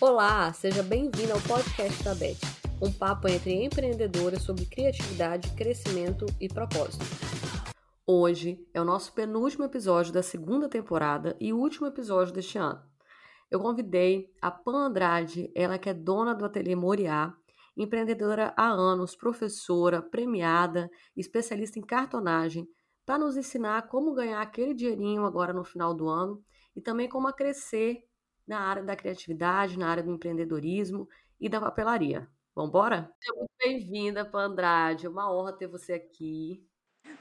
Olá, seja bem-vindo ao podcast da Beth, um papo entre empreendedoras sobre criatividade, crescimento e propósito. Hoje é o nosso penúltimo episódio da segunda temporada e último episódio deste ano. Eu convidei a Pan Andrade, ela que é dona do Ateliê Moriá, empreendedora há anos, professora, premiada, especialista em cartonagem, para nos ensinar como ganhar aquele dinheirinho agora no final do ano e também como a crescer na área da criatividade, na área do empreendedorismo e da papelaria. Vamos embora? Seja muito bem-vinda, Pan Andrade. É uma honra ter você aqui.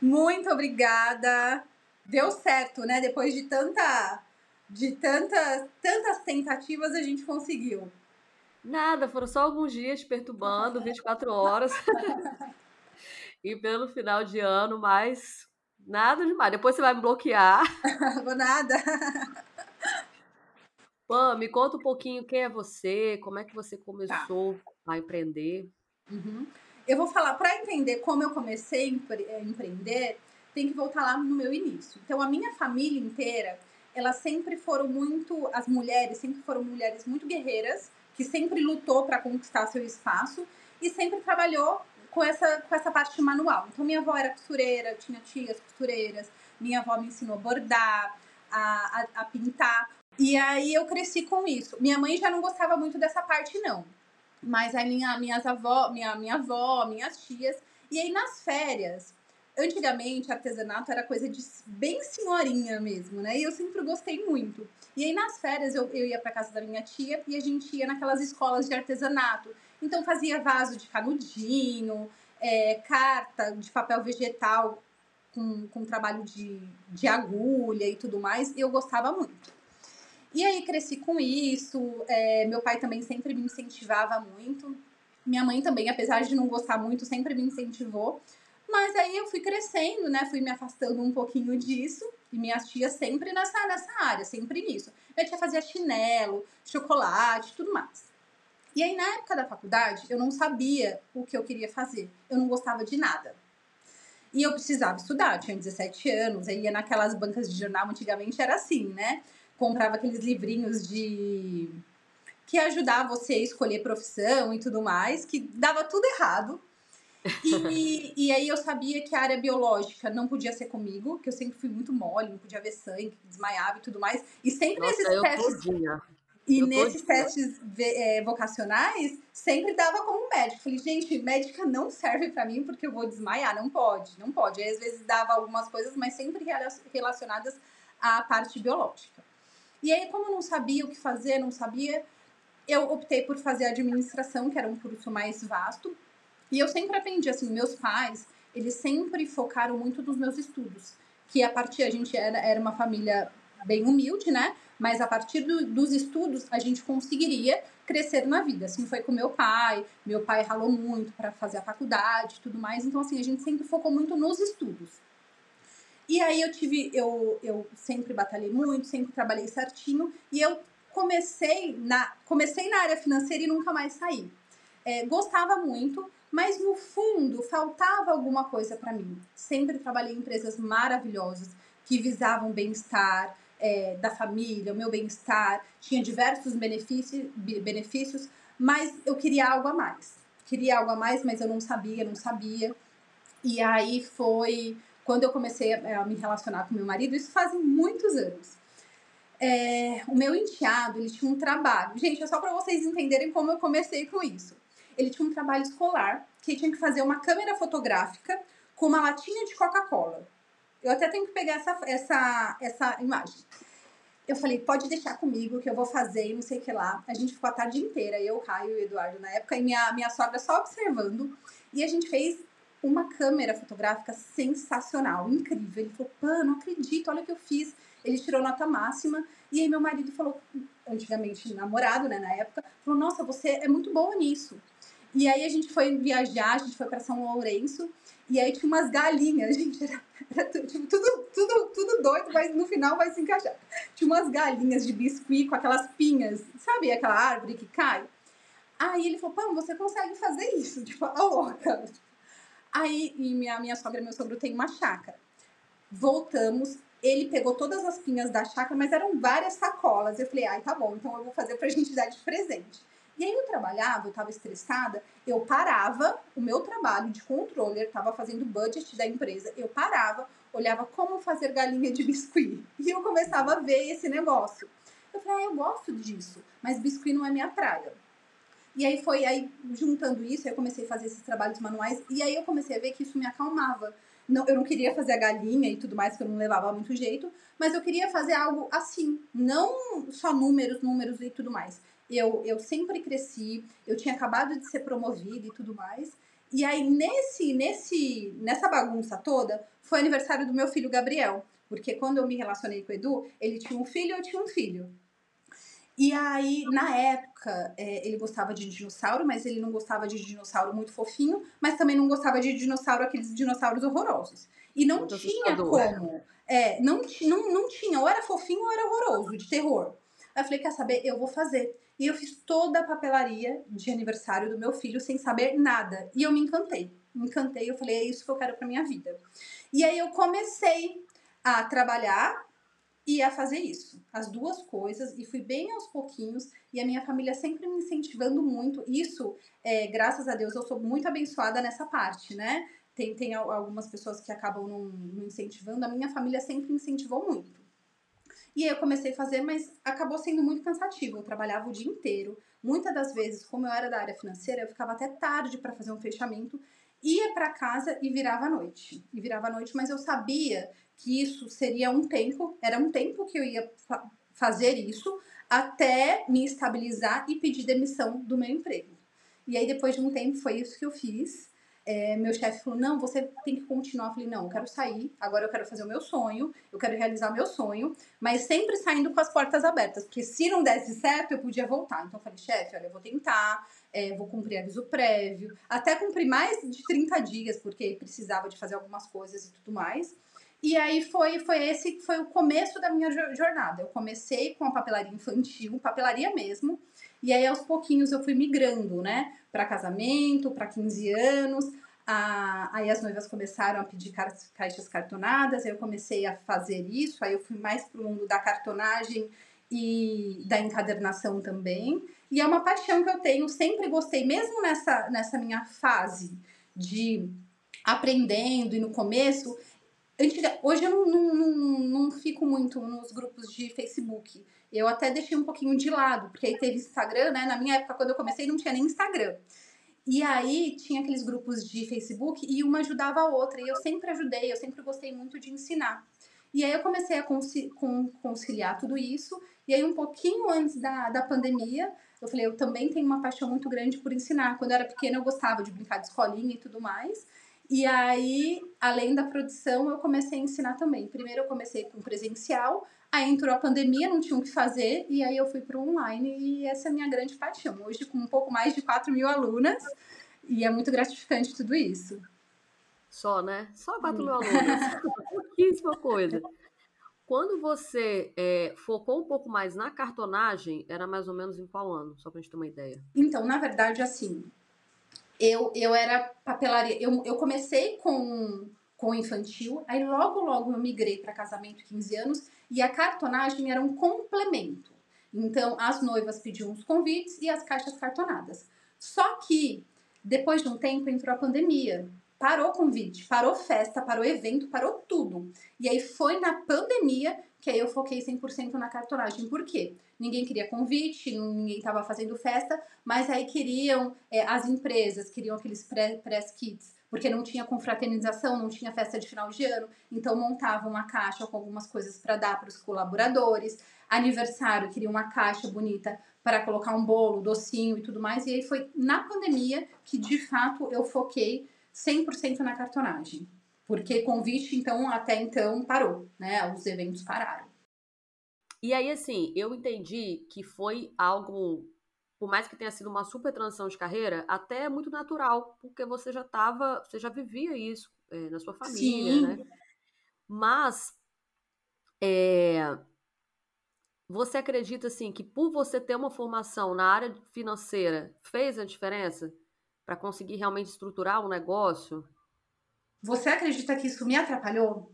Muito obrigada. Deu certo, né? Depois de tanta de tantas, tantas tentativas a gente conseguiu. Nada, foram só alguns dias perturbando, 24 horas. e pelo final de ano, mas nada demais. Depois você vai me bloquear. Vou nada. Pam, me conta um pouquinho quem é você, como é que você começou tá. a empreender. Uhum. Eu vou falar, para entender como eu comecei a empreender, tem que voltar lá no meu início. Então, a minha família inteira elas sempre foram muito, as mulheres sempre foram mulheres muito guerreiras, que sempre lutou para conquistar seu espaço e sempre trabalhou com essa, com essa parte manual. Então, minha avó era costureira, tinha tias costureiras, minha avó me ensinou a bordar, a, a, a pintar. E aí eu cresci com isso. Minha mãe já não gostava muito dessa parte, não. Mas aí minha, minhas avó, minha, minha avó, minhas tias. E aí nas férias, antigamente artesanato era coisa de bem senhorinha mesmo, né? E eu sempre gostei muito. E aí nas férias eu, eu ia para casa da minha tia e a gente ia naquelas escolas de artesanato. Então fazia vaso de canudinho, é, carta de papel vegetal com, com trabalho de, de agulha e tudo mais. E eu gostava muito. E aí cresci com isso. É, meu pai também sempre me incentivava muito. Minha mãe também, apesar de não gostar muito, sempre me incentivou. Mas aí eu fui crescendo, né? Fui me afastando um pouquinho disso. E minhas tias sempre nessa, nessa área, sempre nisso. Minha tia fazia chinelo, chocolate, tudo mais. E aí, na época da faculdade, eu não sabia o que eu queria fazer. Eu não gostava de nada. E eu precisava estudar, eu tinha 17 anos, aí ia naquelas bancas de jornal, antigamente era assim, né? Comprava aqueles livrinhos de. que ajudava você a escolher profissão e tudo mais, que dava tudo errado. E, e aí eu sabia que a área biológica não podia ser comigo, que eu sempre fui muito mole, não podia ver sangue, desmaiava e tudo mais. E sempre Nossa, nesses testes. Todinha. E eu nesses testes é, vocacionais, sempre dava como médico. Falei, gente, médica não serve para mim porque eu vou desmaiar. Não pode, não pode. Aí, às vezes dava algumas coisas, mas sempre relacionadas à parte biológica. E aí, como eu não sabia o que fazer, não sabia, eu optei por fazer administração, que era um curso mais vasto. E eu sempre aprendi, assim, meus pais, eles sempre focaram muito nos meus estudos. Que a partir, a gente era, era uma família bem humilde, né? Mas a partir do, dos estudos, a gente conseguiria crescer na vida. Assim foi com meu pai. Meu pai ralou muito para fazer a faculdade e tudo mais. Então, assim, a gente sempre focou muito nos estudos. E aí eu tive, eu, eu sempre batalhei muito, sempre trabalhei certinho. E eu comecei na, comecei na área financeira e nunca mais saí. É, gostava muito, mas no fundo faltava alguma coisa para mim. Sempre trabalhei em empresas maravilhosas que visavam bem-estar é, da família, o meu bem-estar, tinha diversos benefícios, benefícios, mas eu queria algo a mais. Queria algo a mais, mas eu não sabia, não sabia. E aí foi quando eu comecei a, a me relacionar com meu marido, isso fazem muitos anos. É, o meu enteado, ele tinha um trabalho. Gente, é só para vocês entenderem como eu comecei com isso ele tinha um trabalho escolar que tinha que fazer uma câmera fotográfica com uma latinha de Coca-Cola. Eu até tenho que pegar essa, essa, essa imagem. Eu falei, pode deixar comigo que eu vou fazer e não sei o que lá. A gente ficou a tarde inteira, eu, Caio e Eduardo na época, e minha, minha sogra só observando. E a gente fez uma câmera fotográfica sensacional, incrível. Ele falou, pã, não acredito, olha o que eu fiz. Ele tirou nota máxima. E aí meu marido falou, antigamente namorado, né, na época, falou, nossa, você é muito boa nisso. E aí a gente foi viajar, a gente foi para São Lourenço, e aí tinha umas galinhas, gente, era, era tipo, tudo, tudo, tudo doido, mas no final vai se encaixar. Tinha umas galinhas de biscuit com aquelas pinhas, sabe aquela árvore que cai? Aí ele falou, Pão, você consegue fazer isso? Tipo, a louca. Aí, e minha, minha sogra e meu sogro tem uma chácara. Voltamos, ele pegou todas as pinhas da chácara, mas eram várias sacolas. Eu falei, ai, tá bom, então eu vou fazer pra gente dar de presente. E aí eu trabalhava, eu estava estressada, eu parava o meu trabalho de controller, estava fazendo budget da empresa, eu parava, olhava como fazer galinha de biscuit. E eu começava a ver esse negócio. Eu falei, ah, eu gosto disso, mas biscuit não é minha praia. E aí foi aí juntando isso, eu comecei a fazer esses trabalhos manuais e aí eu comecei a ver que isso me acalmava. Não, eu não queria fazer a galinha e tudo mais, que eu não levava muito jeito, mas eu queria fazer algo assim, não só números, números e tudo mais. Eu, eu sempre cresci, eu tinha acabado de ser promovida e tudo mais. E aí, nesse, nesse, nessa bagunça toda, foi aniversário do meu filho Gabriel. Porque quando eu me relacionei com o Edu, ele tinha um filho eu tinha um filho. E aí, na época, é, ele gostava de dinossauro, mas ele não gostava de dinossauro muito fofinho, mas também não gostava de dinossauro, aqueles dinossauros horrorosos. E não muito tinha como. É, não, não, não tinha, ou era fofinho ou era horroroso, de terror. Aí eu falei, quer saber? Eu vou fazer. E eu fiz toda a papelaria de aniversário do meu filho sem saber nada. E eu me encantei. Me encantei, eu falei, é isso que eu quero pra minha vida. E aí eu comecei a trabalhar e a fazer isso, as duas coisas, e fui bem aos pouquinhos, e a minha família sempre me incentivando muito. Isso, é, graças a Deus, eu sou muito abençoada nessa parte, né? Tem, tem algumas pessoas que acabam não, não incentivando, a minha família sempre incentivou muito. E aí eu comecei a fazer, mas acabou sendo muito cansativo. Eu trabalhava o dia inteiro. Muitas das vezes, como eu era da área financeira, eu ficava até tarde para fazer um fechamento, ia para casa e virava a noite. E virava a noite, mas eu sabia que isso seria um tempo, era um tempo que eu ia fa fazer isso até me estabilizar e pedir demissão do meu emprego. E aí, depois de um tempo, foi isso que eu fiz. É, meu chefe falou: não, você tem que continuar. Eu falei: não, eu quero sair, agora eu quero fazer o meu sonho, eu quero realizar meu sonho, mas sempre saindo com as portas abertas, porque se não desse certo, eu podia voltar. Então eu falei: chefe, olha, eu vou tentar, é, vou cumprir aviso prévio, até cumprir mais de 30 dias, porque precisava de fazer algumas coisas e tudo mais. E aí foi, foi esse foi o começo da minha jornada. Eu comecei com a papelaria infantil, papelaria mesmo, e aí aos pouquinhos eu fui migrando, né, para casamento, para 15 anos. A, aí as noivas começaram a pedir caixas cartonadas, aí eu comecei a fazer isso, aí eu fui mais pro mundo da cartonagem e da encadernação também. E é uma paixão que eu tenho, sempre gostei, mesmo nessa, nessa minha fase de aprendendo e no começo, Antiga, hoje eu não, não, não, não, fico muito nos grupos de Facebook. Eu até deixei um pouquinho de lado, porque aí teve Instagram, né? Na minha época, quando eu comecei, não tinha nem Instagram. E aí tinha aqueles grupos de Facebook e uma ajudava a outra. E eu sempre ajudei, eu sempre gostei muito de ensinar. E aí eu comecei a conciliar tudo isso. E aí, um pouquinho antes da, da pandemia, eu falei, eu também tenho uma paixão muito grande por ensinar. Quando eu era pequena, eu gostava de brincar de escolinha e tudo mais. E aí, além da produção, eu comecei a ensinar também. Primeiro eu comecei com presencial, aí entrou a pandemia, não tinha o que fazer, e aí eu fui para o online, e essa é a minha grande paixão. Hoje, com um pouco mais de 4 mil alunas, e é muito gratificante tudo isso. Só, né? Só 4 mil alunas. Pouquíssima coisa. Quando você é, focou um pouco mais na cartonagem, era mais ou menos em qual ano? Só para a gente ter uma ideia. Então, na verdade, assim, eu, eu era papelaria. Eu, eu comecei com, com infantil, aí logo, logo eu migrei para casamento 15 anos e a cartonagem era um complemento. Então, as noivas pediam os convites e as caixas cartonadas. Só que, depois de um tempo, entrou a pandemia. Parou convite, parou festa, parou evento, parou tudo. E aí foi na pandemia que aí eu foquei 100% na cartonagem. Por quê? Ninguém queria convite, ninguém estava fazendo festa, mas aí queriam, é, as empresas queriam aqueles press kits, porque não tinha confraternização, não tinha festa de final de ano, então montavam uma caixa com algumas coisas para dar para os colaboradores. Aniversário, queria uma caixa bonita para colocar um bolo, docinho e tudo mais. E aí foi na pandemia que de fato eu foquei 100% na cartonagem. Porque convite, então, até então parou, né? Os eventos pararam. E aí, assim, eu entendi que foi algo, por mais que tenha sido uma super transição de carreira, até muito natural, porque você já estava, você já vivia isso é, na sua família, Sim. né? Mas, é, você acredita, assim, que por você ter uma formação na área financeira, fez a diferença para conseguir realmente estruturar um negócio? Você acredita que isso me atrapalhou?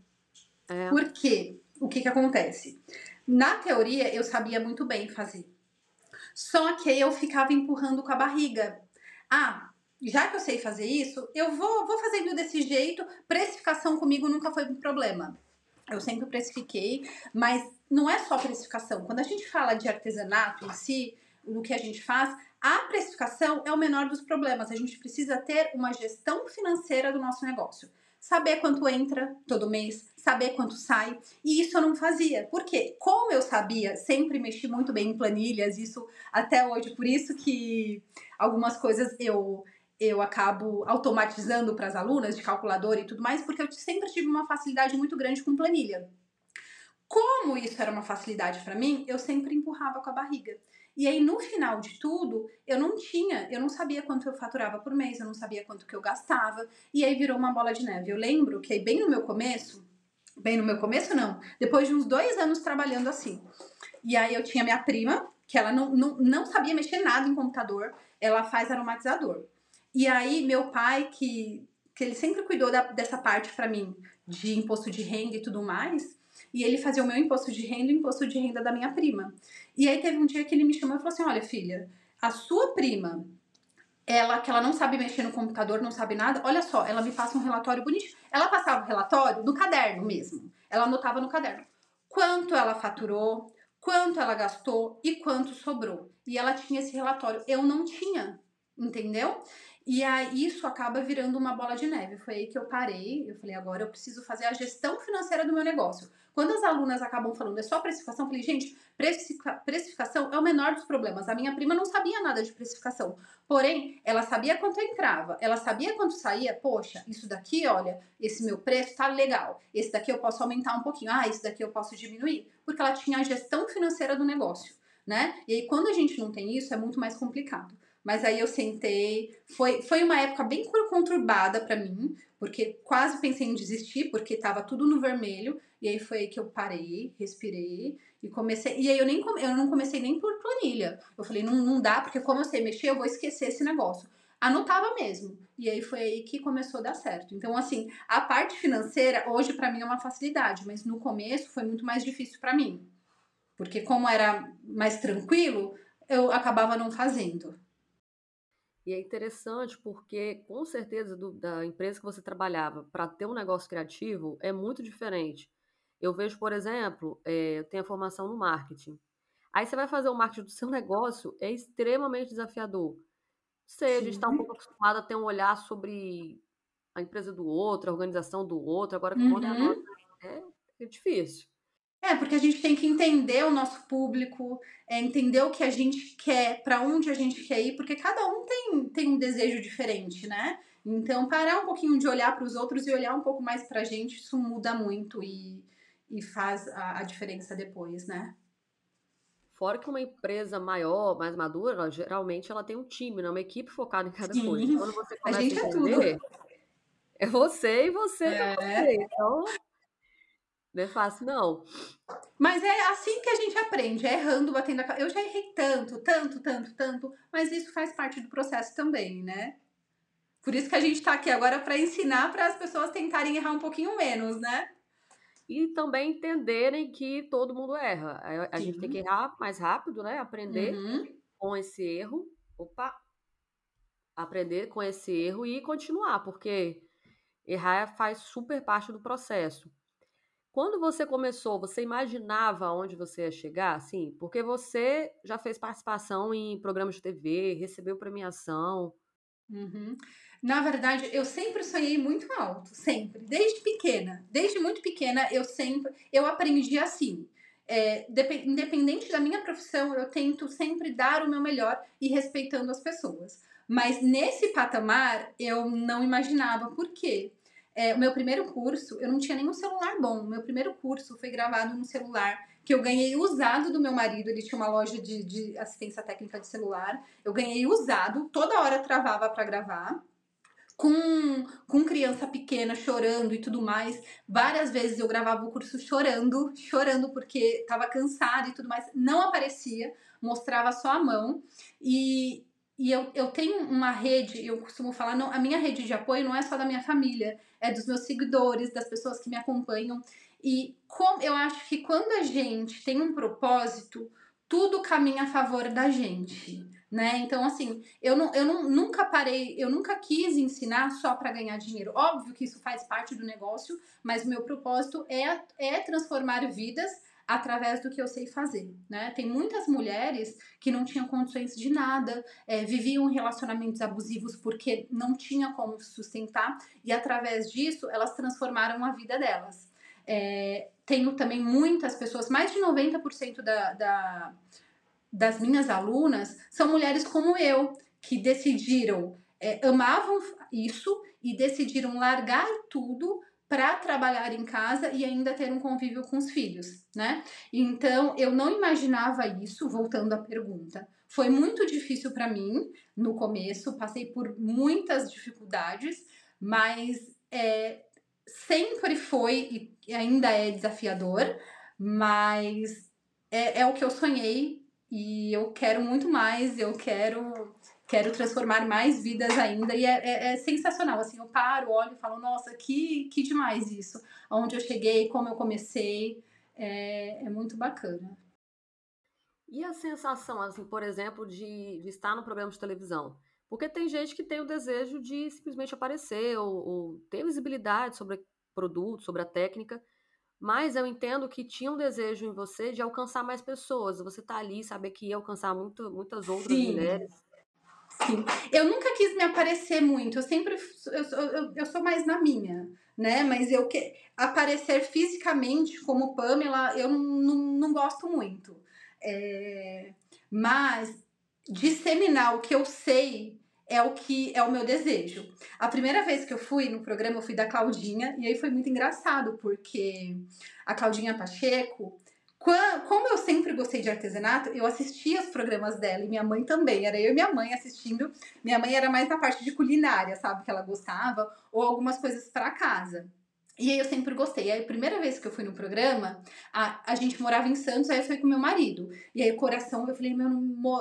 É. Por quê? o que que acontece? Na teoria, eu sabia muito bem fazer. Só que eu ficava empurrando com a barriga. Ah, já que eu sei fazer isso, eu vou, vou fazendo desse jeito. Precificação comigo nunca foi um problema. Eu sempre precifiquei, mas não é só precificação. Quando a gente fala de artesanato em si, do que a gente faz, a precificação é o menor dos problemas. A gente precisa ter uma gestão financeira do nosso negócio. Saber quanto entra todo mês, saber quanto sai. E isso eu não fazia. Por quê? Como eu sabia, sempre mexi muito bem em planilhas, isso até hoje, por isso que algumas coisas eu eu acabo automatizando para as alunas de calculador e tudo mais, porque eu sempre tive uma facilidade muito grande com planilha. Como isso era uma facilidade para mim, eu sempre empurrava com a barriga. E aí, no final de tudo, eu não tinha, eu não sabia quanto eu faturava por mês, eu não sabia quanto que eu gastava, e aí virou uma bola de neve. Eu lembro que bem no meu começo, bem no meu começo não, depois de uns dois anos trabalhando assim, e aí eu tinha minha prima, que ela não, não, não sabia mexer nada em computador, ela faz aromatizador. E aí, meu pai, que, que ele sempre cuidou da, dessa parte para mim, de imposto de renda e tudo mais, e ele fazia o meu imposto de renda e o imposto de renda da minha prima. E aí teve um dia que ele me chamou e falou assim: Olha, filha, a sua prima, ela que ela não sabe mexer no computador, não sabe nada, olha só, ela me passa um relatório bonito. Ela passava o relatório no caderno mesmo. Ela anotava no caderno quanto ela faturou, quanto ela gastou e quanto sobrou. E ela tinha esse relatório. Eu não tinha, entendeu? E aí isso acaba virando uma bola de neve. Foi aí que eu parei. Eu falei, agora eu preciso fazer a gestão financeira do meu negócio. Quando as alunas acabam falando, é só precificação, eu falei, gente, precificação é o menor dos problemas. A minha prima não sabia nada de precificação. Porém, ela sabia quanto entrava, ela sabia quanto saía. Poxa, isso daqui, olha, esse meu preço tá legal. Esse daqui eu posso aumentar um pouquinho. Ah, esse daqui eu posso diminuir. Porque ela tinha a gestão financeira do negócio, né? E aí, quando a gente não tem isso, é muito mais complicado. Mas aí eu sentei. Foi, foi uma época bem conturbada para mim, porque quase pensei em desistir, porque tava tudo no vermelho. E aí foi aí que eu parei, respirei e comecei. E aí eu, nem, eu não comecei nem por planilha. Eu falei, não, não dá, porque como eu sei mexer, eu vou esquecer esse negócio. Anotava mesmo. E aí foi aí que começou a dar certo. Então, assim, a parte financeira hoje para mim é uma facilidade, mas no começo foi muito mais difícil para mim. Porque como era mais tranquilo, eu acabava não fazendo. E é interessante porque, com certeza, do, da empresa que você trabalhava para ter um negócio criativo é muito diferente. Eu vejo, por exemplo, é, eu tenho a formação no marketing. Aí você vai fazer o marketing do seu negócio, é extremamente desafiador. Sei, a gente está um pouco acostumado a ter um olhar sobre a empresa do outro, a organização do outro, agora uhum. conta é, é difícil. É, porque a gente tem que entender o nosso público, é, entender o que a gente quer, para onde a gente quer ir, porque cada um tem, tem um desejo diferente, né? Então, parar um pouquinho de olhar para os outros e olhar um pouco mais para a gente, isso muda muito e, e faz a, a, diferença depois, né? Fora que uma empresa maior, mais madura, ela, geralmente ela tem um time, né? uma equipe focada em cada Sim. coisa. Quando você começa a, gente a entender, é tudo. É você e você é, é você. Então, não é fácil, não. Mas é assim que a gente aprende, é errando, batendo a Eu já errei tanto, tanto, tanto, tanto, mas isso faz parte do processo também, né? Por isso que a gente tá aqui agora para ensinar para as pessoas tentarem errar um pouquinho menos, né? E também entenderem que todo mundo erra. A, a gente tem que errar mais rápido, né? Aprender uhum. com esse erro. Opa! Aprender com esse erro e continuar, porque errar faz super parte do processo. Quando você começou, você imaginava onde você ia chegar? Sim, porque você já fez participação em programas de TV, recebeu premiação. Uhum. Na verdade, eu sempre sonhei muito alto, sempre, desde pequena, desde muito pequena, eu sempre, eu aprendi assim. É, independente da minha profissão, eu tento sempre dar o meu melhor e respeitando as pessoas. Mas nesse patamar, eu não imaginava por quê. É, o meu primeiro curso, eu não tinha nenhum celular bom. O meu primeiro curso foi gravado num celular que eu ganhei usado do meu marido. Ele tinha uma loja de, de assistência técnica de celular. Eu ganhei usado, toda hora travava para gravar. Com, com criança pequena chorando e tudo mais. Várias vezes eu gravava o curso chorando, chorando porque tava cansada e tudo mais. Não aparecia, mostrava só a mão. E, e eu, eu tenho uma rede, eu costumo falar, não, a minha rede de apoio não é só da minha família, é dos meus seguidores, das pessoas que me acompanham. E como eu acho que quando a gente tem um propósito, tudo caminha a favor da gente. Né? Então, assim, eu, não, eu não, nunca parei, eu nunca quis ensinar só para ganhar dinheiro. Óbvio que isso faz parte do negócio, mas o meu propósito é, é transformar vidas através do que eu sei fazer, né? Tem muitas mulheres que não tinham condições de nada, é, viviam relacionamentos abusivos porque não tinha como sustentar e através disso elas transformaram a vida delas. É, tenho também muitas pessoas, mais de 90% da, da, das minhas alunas são mulheres como eu, que decidiram, é, amavam isso e decidiram largar tudo para trabalhar em casa e ainda ter um convívio com os filhos, né? Então, eu não imaginava isso, voltando à pergunta. Foi muito difícil para mim no começo, passei por muitas dificuldades, mas é, sempre foi e ainda é desafiador, mas é, é o que eu sonhei e eu quero muito mais, eu quero quero transformar mais vidas ainda e é, é, é, sensacional, assim, eu paro, olho e falo, nossa, que, que demais isso, onde eu cheguei, como eu comecei, é, é muito bacana. E a sensação, assim, por exemplo, de, de estar no programa de televisão? Porque tem gente que tem o desejo de simplesmente aparecer ou, ou ter visibilidade sobre o produto, sobre a técnica, mas eu entendo que tinha um desejo em você de alcançar mais pessoas. Você tá ali, saber que ia alcançar muito, muitas outras Sim. mulheres. Sim. Eu nunca quis me aparecer muito, eu sempre eu, eu, eu sou mais na minha, né? Mas eu que aparecer fisicamente como Pamela, eu não, não, gosto muito. É, mas disseminar o que eu sei é o que é o meu desejo. A primeira vez que eu fui no programa, eu fui da Claudinha, e aí foi muito engraçado, porque a Claudinha Pacheco, como eu sempre gostei de artesanato, eu assistia os programas dela e minha mãe também. Era eu e minha mãe assistindo. Minha mãe era mais na parte de culinária, sabe? Que ela gostava, ou algumas coisas para casa. E aí eu sempre gostei. Aí a primeira vez que eu fui no programa, a, a gente morava em Santos, aí eu fui com meu marido. E aí o coração, eu falei, meu,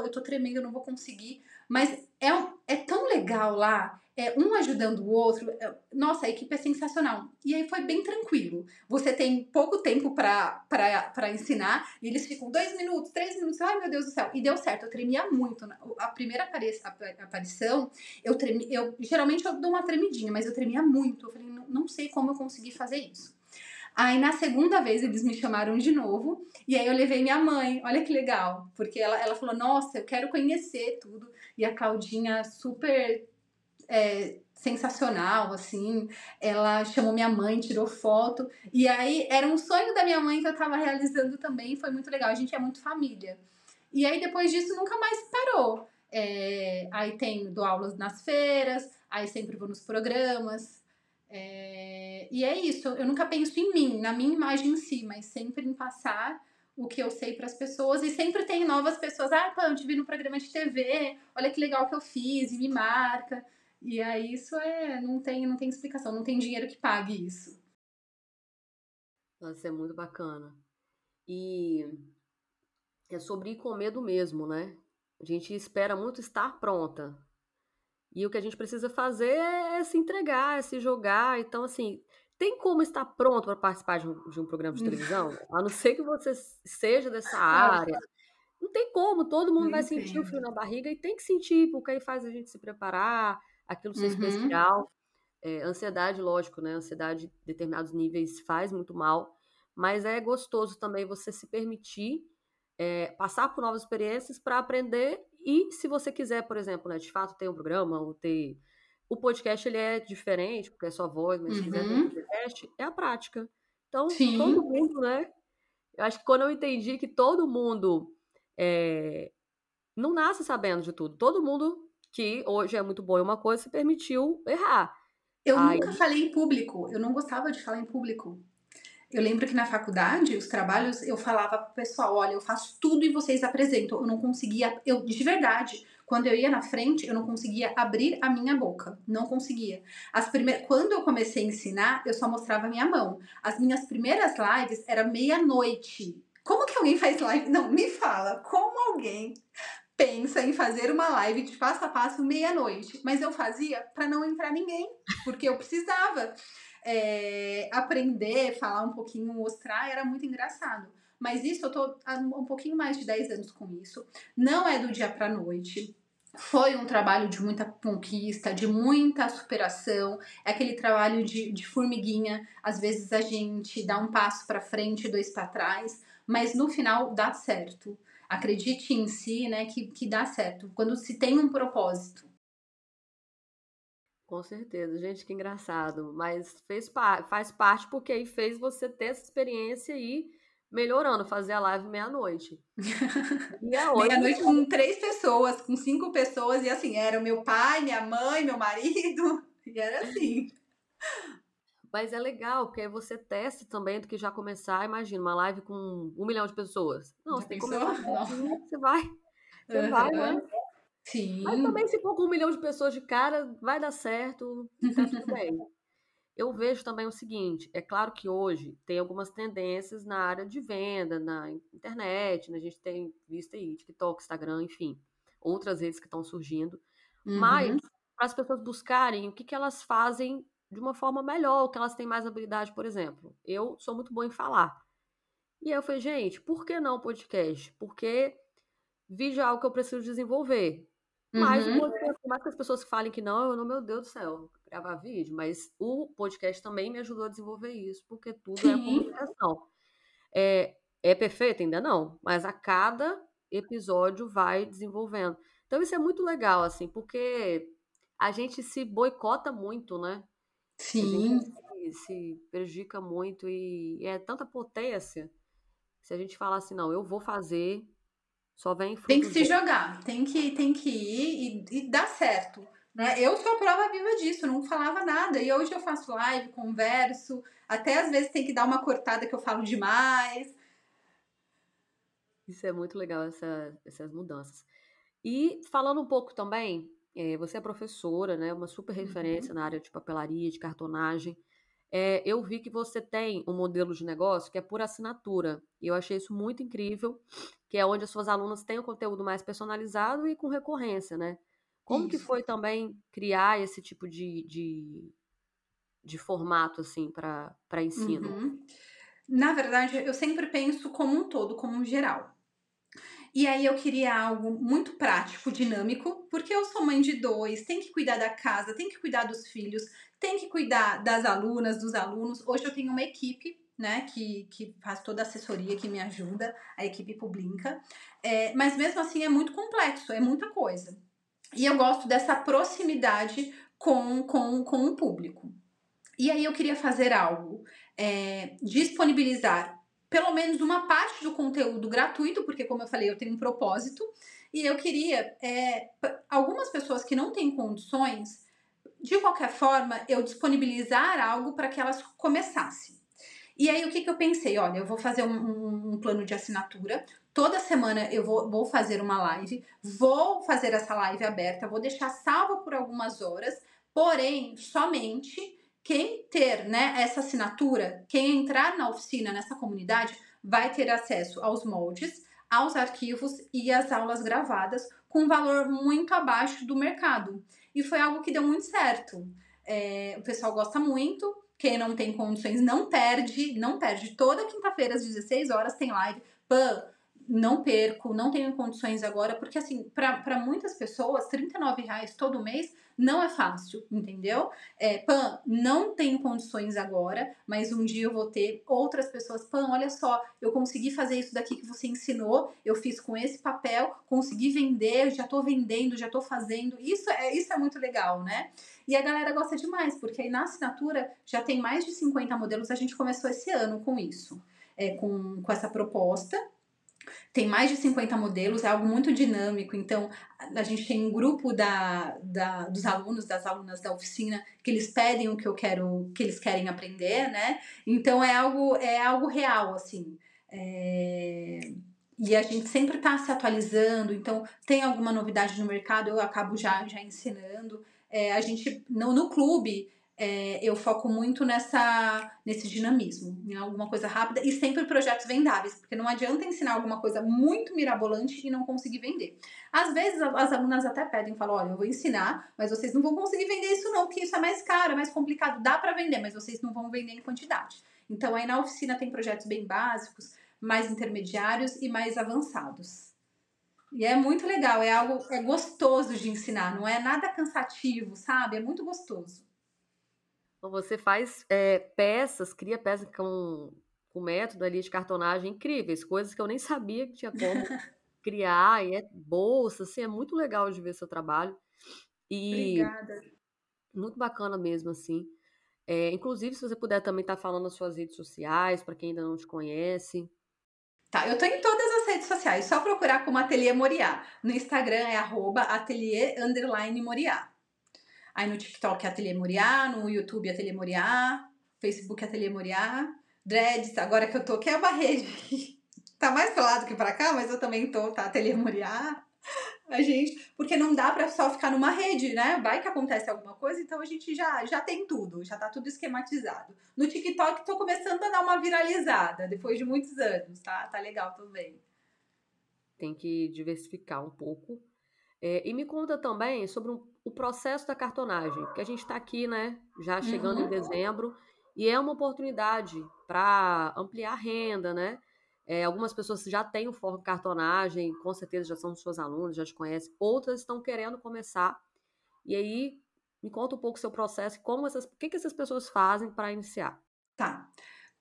eu tô tremendo, eu não vou conseguir. Mas é, é tão legal lá é, um ajudando o outro. É, nossa, a equipe é sensacional. E aí foi bem tranquilo. Você tem pouco tempo para ensinar e eles ficam dois minutos, três minutos. Ai, meu Deus do céu. E deu certo. Eu tremia muito. A primeira aparição, eu tremi. Eu, geralmente eu dou uma tremidinha, mas eu tremia muito. Eu falei, não, não sei como eu consegui fazer isso. Aí na segunda vez eles me chamaram de novo e aí eu levei minha mãe. Olha que legal, porque ela, ela falou: Nossa, eu quero conhecer tudo. E a Claudinha super é, sensacional, assim. Ela chamou minha mãe, tirou foto. E aí era um sonho da minha mãe que eu tava realizando também. Foi muito legal. A gente é muito família. E aí depois disso nunca mais parou. É, aí tem dou aulas nas feiras, aí sempre vou nos programas. É, e é isso. Eu nunca penso em mim, na minha imagem em si, mas sempre em passar o que eu sei para as pessoas e sempre tem novas pessoas. Ah, pô, eu te vi no programa de TV, olha que legal que eu fiz, e me marca. E aí isso é, não tem, não tem explicação, não tem dinheiro que pague isso. Nossa, é muito bacana. E é sobre ir com medo mesmo, né? A gente espera muito estar pronta. E o que a gente precisa fazer é se entregar, é se jogar. Então, assim, tem como estar pronto para participar de um, de um, programa de televisão? A não ser que você seja dessa área. Não tem como, todo mundo vai sentir o frio na barriga e tem que sentir, porque aí faz a gente se preparar, aquilo ser uhum. especial. É, ansiedade, lógico, né? Ansiedade em determinados níveis faz muito mal, mas é gostoso também você se permitir é, passar por novas experiências para aprender e se você quiser, por exemplo, né, de fato ter um programa ou ter o podcast ele é diferente porque é só voz, mas uhum. se quiser ter um uhum. podcast é a prática. Então Sim. todo mundo, né? Eu acho que quando eu entendi que todo mundo é, não nasce sabendo de tudo, todo mundo que hoje é muito bom em uma coisa, se permitiu errar. Eu Aí... nunca falei em público, eu não gostava de falar em público. Eu lembro que na faculdade, os trabalhos, eu falava pro pessoal, olha, eu faço tudo e vocês apresentam. Eu não conseguia, eu de verdade, quando eu ia na frente, eu não conseguia abrir a minha boca, não conseguia. As primeiras, quando eu comecei a ensinar, eu só mostrava a minha mão. As minhas primeiras lives era meia-noite. Como que alguém faz live? Não, me fala, como alguém pensa em fazer uma live de passo a passo meia-noite, mas eu fazia para não entrar ninguém, porque eu precisava. é, aprender, falar um pouquinho, mostrar, era muito engraçado. Mas isso eu tô há um pouquinho mais de 10 anos com isso. Não é do dia para noite. Foi um trabalho de muita conquista, de muita superação, é aquele trabalho de, de formiguinha. Às vezes a gente dá um passo para frente, dois para trás, mas no final dá certo. Acredite em si, né, que, que dá certo. Quando se tem um propósito. Com certeza, gente, que engraçado. Mas fez faz parte porque aí fez você ter essa experiência e melhorando, fazer a live meia-noite. meia-noite com três pessoas, com cinco pessoas, e assim, era o meu pai, minha mãe, meu marido, e era assim. Mas é legal, porque aí você testa também do que já começar. Imagina, uma live com um milhão de pessoas. Não, já você tem que começar. Você vai. Você uhum. vai, né? Sim. Mas também, se for com um milhão de pessoas de cara, vai dar certo. Tá tudo bem. Eu vejo também o seguinte: é claro que hoje tem algumas tendências na área de venda, na internet, né? a gente tem visto aí TikTok, Instagram, enfim, outras redes que estão surgindo. Uhum. Mas para as pessoas buscarem o que, que elas fazem de uma forma melhor, o que elas têm mais habilidade, por exemplo. Eu sou muito boa em falar. E aí eu falei, gente, por que não podcast? Porque vídeo é algo que eu preciso desenvolver. Mas uhum. por mais que as pessoas falem que não, eu não, meu Deus do céu, gravar vídeo, mas o podcast também me ajudou a desenvolver isso, porque tudo Sim. é comunicação. É, é perfeito? Ainda não, mas a cada episódio vai desenvolvendo. Então isso é muito legal, assim, porque a gente se boicota muito, né? Sim. Se, se, prejudica muito e é tanta potência. Se a gente falar assim, não, eu vou fazer, só vem Tem que se jogar, tem que, tem que ir e, e dá certo. Né? Eu sou a prova viva disso, não falava nada. E hoje eu faço live, converso, até às vezes tem que dar uma cortada que eu falo demais. Isso é muito legal, essa, essas mudanças. E falando um pouco também, é, você é professora, né? Uma super referência uhum. na área de papelaria, de cartonagem. É, eu vi que você tem um modelo de negócio que é por assinatura. E eu achei isso muito incrível, que é onde as suas alunas têm o conteúdo mais personalizado e com recorrência, né? Como isso. que foi também criar esse tipo de, de, de formato, assim, para ensino? Uhum. Na verdade, eu sempre penso como um todo, como um geral. E aí eu queria algo muito prático, dinâmico, porque eu sou mãe de dois, tem que cuidar da casa, tem que cuidar dos filhos, tem que cuidar das alunas, dos alunos. Hoje eu tenho uma equipe, né, que, que faz toda a assessoria, que me ajuda, a equipe publica. É, mas mesmo assim é muito complexo, é muita coisa. E eu gosto dessa proximidade com, com, com o público. E aí eu queria fazer algo, é, disponibilizar pelo menos uma parte do conteúdo gratuito, porque, como eu falei, eu tenho um propósito, e eu queria é, algumas pessoas que não têm condições, de qualquer forma, eu disponibilizar algo para que elas começassem. E aí, o que, que eu pensei? Olha, eu vou fazer um, um, um plano de assinatura. Toda semana eu vou, vou fazer uma live, vou fazer essa live aberta, vou deixar salva por algumas horas, porém, somente quem ter né, essa assinatura, quem entrar na oficina, nessa comunidade, vai ter acesso aos moldes, aos arquivos e às aulas gravadas com um valor muito abaixo do mercado. E foi algo que deu muito certo. É, o pessoal gosta muito. Quem não tem condições não perde, não perde. Toda quinta-feira às 16 horas tem live. Pan, não perco, não tenho condições agora, porque assim, para muitas pessoas, R$ reais todo mês não é fácil, entendeu? É, Pan, não tenho condições agora, mas um dia eu vou ter outras pessoas. Pan, olha só, eu consegui fazer isso daqui que você ensinou, eu fiz com esse papel, consegui vender, já tô vendendo, já tô fazendo. Isso é, isso é muito legal, né? E a galera gosta demais, porque aí na assinatura já tem mais de 50 modelos, a gente começou esse ano com isso. É, com, com essa proposta tem mais de 50 modelos, é algo muito dinâmico. Então, a gente tem um grupo da, da, dos alunos, das alunas da oficina, que eles pedem o que eu quero, que eles querem aprender, né? Então, é algo, é algo real, assim. É... E a gente sempre está se atualizando, então tem alguma novidade no mercado, eu acabo já, já ensinando. É, a gente, no, no clube, é, eu foco muito nessa nesse dinamismo, em alguma coisa rápida e sempre projetos vendáveis, porque não adianta ensinar alguma coisa muito mirabolante e não conseguir vender. Às vezes as alunas até pedem, falam, olha, eu vou ensinar, mas vocês não vão conseguir vender isso não, porque isso é mais caro, é mais complicado, dá para vender, mas vocês não vão vender em quantidade. Então aí na oficina tem projetos bem básicos, mais intermediários e mais avançados. E é muito legal, é algo é gostoso de ensinar, não é nada cansativo, sabe? É muito gostoso. Então você faz é, peças, cria peças com, com método ali de cartonagem incríveis, coisas que eu nem sabia que tinha como criar, e é bolsa, assim, é muito legal de ver seu trabalho. E Obrigada. Muito bacana mesmo, assim. É, inclusive, se você puder também estar tá falando nas suas redes sociais, para quem ainda não te conhece. Tá, eu tô em todas as redes sociais, só procurar como Ateliê Moriá. No Instagram é arroba ateliê underline Moriá. Aí no TikTok é Ateliê Moriá, no YouTube é Ateliê Moriá, Facebook é Ateliê Moriá, Dreads, agora que eu tô, que é uma rede tá mais pro lado que para cá, mas eu também tô, tá? Ateliê Moriá. A gente, porque não dá para só ficar numa rede, né? Vai que acontece alguma coisa, então a gente já, já tem tudo, já tá tudo esquematizado. No TikTok tô começando a dar uma viralizada, depois de muitos anos, tá? Tá legal também. Tem que diversificar um pouco. É, e me conta também sobre um, o processo da cartonagem, porque a gente está aqui, né, já chegando uhum. em dezembro, e é uma oportunidade para ampliar a renda, né? É, algumas pessoas já têm o foco cartonagem, com certeza já são suas alunas, já te conhecem. Outras estão querendo começar. E aí, me conta um pouco o seu processo, como essas, o que, que essas pessoas fazem para iniciar. Tá.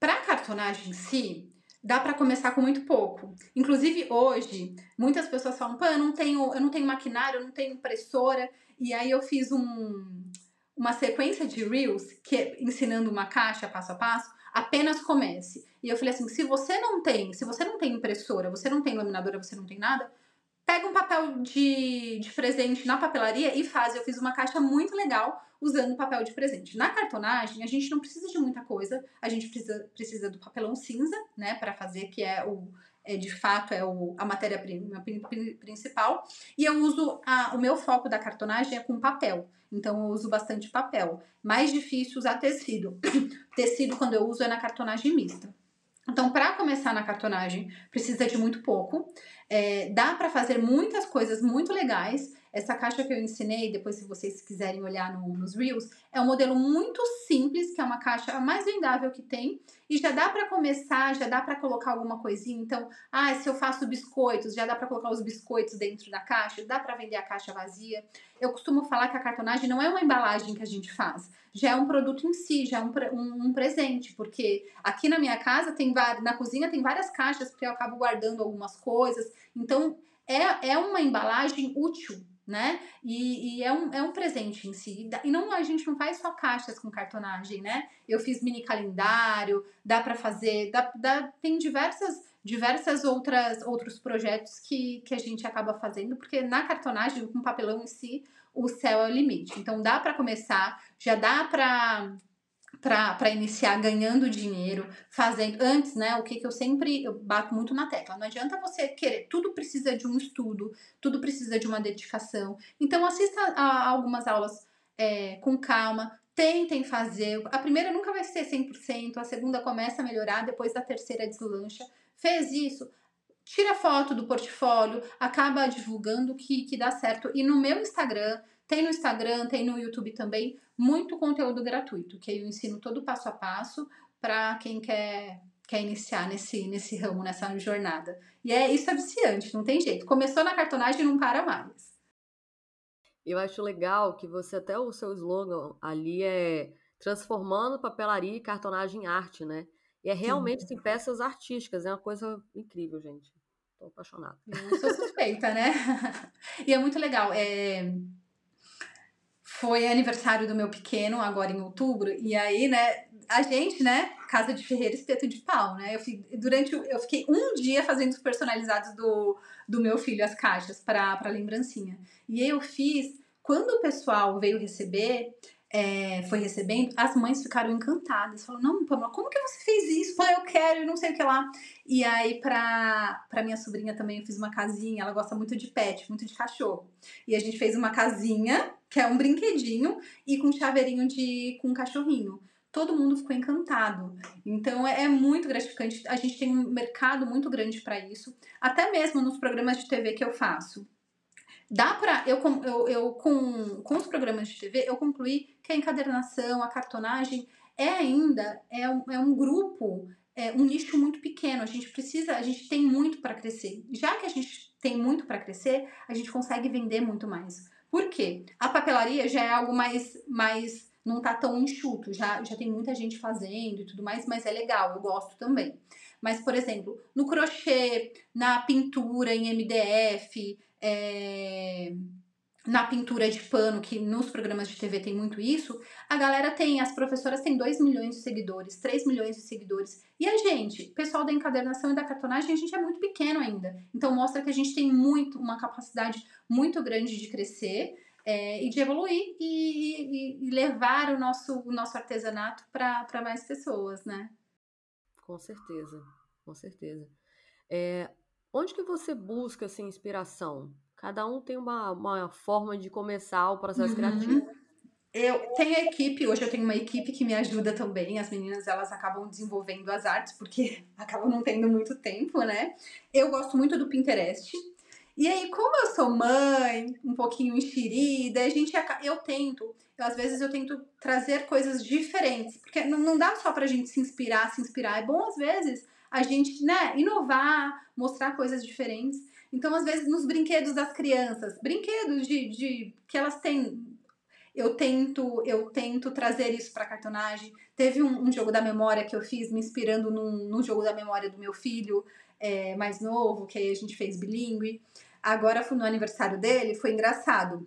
Para a cartonagem em si, dá para começar com muito pouco. Inclusive hoje, muitas pessoas falam: "Pô, eu não tenho, eu não tenho maquinário, eu não tenho impressora". E aí eu fiz um, uma sequência de reels que é ensinando uma caixa passo a passo, apenas comece. E eu falei assim: se você não tem, se você não tem impressora, você não tem laminadora, você não tem nada, pega um papel de, de presente na papelaria e faz. Eu fiz uma caixa muito legal usando papel de presente. Na cartonagem, a gente não precisa de muita coisa, a gente precisa, precisa do papelão cinza, né, para fazer, que é o. É, de fato é o, a matéria-prima principal e eu uso a, o meu foco da cartonagem é com papel então eu uso bastante papel mais difícil usar tecido tecido quando eu uso é na cartonagem mista então, para começar na cartonagem, precisa de muito pouco. É, dá para fazer muitas coisas muito legais. Essa caixa que eu ensinei, depois se vocês quiserem olhar no, nos Reels, é um modelo muito simples, que é uma caixa mais vendável que tem. E já dá para começar, já dá para colocar alguma coisinha. Então, ah, se eu faço biscoitos, já dá para colocar os biscoitos dentro da caixa, dá para vender a caixa vazia. Eu costumo falar que a cartonagem não é uma embalagem que a gente faz, já é um produto em si, já é um, um, um presente, porque aqui na minha casa tem na cozinha tem várias caixas, porque eu acabo guardando algumas coisas. Então, é, é uma embalagem útil né? E, e, é, um, é um presente em si. E não a gente não faz só caixas com cartonagem, né? Eu fiz mini calendário, dá para fazer, dá, dá, tem diversas diversas outras outros projetos que, que a gente acaba fazendo, porque na cartonagem, com papelão em si, o céu é o limite. Então dá para começar, já dá para para iniciar ganhando dinheiro, fazendo antes, né? O que, que eu sempre eu bato muito na tecla. Não adianta você querer, tudo precisa de um estudo, tudo precisa de uma dedicação. Então, assista a algumas aulas é, com calma, tentem fazer. A primeira nunca vai ser 100%, a segunda começa a melhorar, depois da terceira deslancha. Fez isso, tira foto do portfólio, acaba divulgando que, que dá certo. E no meu Instagram, tem no Instagram, tem no YouTube também, muito conteúdo gratuito, que eu ensino todo passo a passo para quem quer quer iniciar nesse, nesse ramo, nessa jornada. E é isso é viciante, não tem jeito. Começou na cartonagem e não para mais. Eu acho legal que você até o seu slogan ali é transformando papelaria e cartonagem em arte, né? E é realmente em peças artísticas, é uma coisa incrível, gente. Estou apaixonada. Eu sou suspeita, né? e é muito legal. É foi aniversário do meu pequeno, agora em outubro, e aí, né, a gente, né, casa de ferreiro, espeto de pau, né? Eu fiquei, durante eu fiquei um dia fazendo os personalizados do, do meu filho, as caixas, para lembrancinha. E aí eu fiz, quando o pessoal veio receber, é, foi recebendo, as mães ficaram encantadas. Falaram, não, Pamela, como que você fez isso? Falei, eu quero, e não sei o que lá. E aí, pra, pra minha sobrinha também, eu fiz uma casinha. Ela gosta muito de pet, muito de cachorro. E a gente fez uma casinha que é um brinquedinho e com chaveirinho de com um cachorrinho. Todo mundo ficou encantado. Então é, é muito gratificante. A gente tem um mercado muito grande para isso, até mesmo nos programas de TV que eu faço. Dá para eu, eu, eu com, com os programas de TV eu concluí que a encadernação, a cartonagem é ainda é um, é um grupo é um nicho muito pequeno. A gente precisa, a gente tem muito para crescer. Já que a gente tem muito para crescer, a gente consegue vender muito mais. Por quê? A papelaria já é algo mais, mais não tá tão enxuto, já, já tem muita gente fazendo e tudo mais, mas é legal, eu gosto também. Mas, por exemplo, no crochê, na pintura em MDF, é, na pintura de pano, que nos programas de TV tem muito isso, a galera tem, as professoras têm 2 milhões de seguidores, 3 milhões de seguidores. E a gente, pessoal da encadernação e da cartonagem, a gente é muito pequeno ainda. Então mostra que a gente tem muito, uma capacidade muito grande de crescer é, e de evoluir e, e, e, levar o nosso, o nosso artesanato para mais pessoas, né? Com certeza, com certeza. É, onde que você busca assim, inspiração? Cada um tem uma, uma forma de começar o processo uhum. criativo. Eu tenho a equipe, hoje eu tenho uma equipe que me ajuda também. As meninas elas acabam desenvolvendo as artes porque acabam não tendo muito tempo, né? Eu gosto muito do Pinterest. E aí, como eu sou mãe, um pouquinho enxerida, a gente eu tento, eu, às vezes eu tento trazer coisas diferentes, porque não, não dá só pra gente se inspirar, se inspirar. É bom às vezes a gente, né, inovar, mostrar coisas diferentes. Então, às vezes, nos brinquedos das crianças, brinquedos de, de que elas têm. Eu tento, eu tento trazer isso para cartonagem. Teve um, um, jogo da memória que eu fiz me inspirando num, num jogo da memória do meu filho é, mais novo, que a gente fez bilíngue. Agora, no aniversário dele, foi engraçado.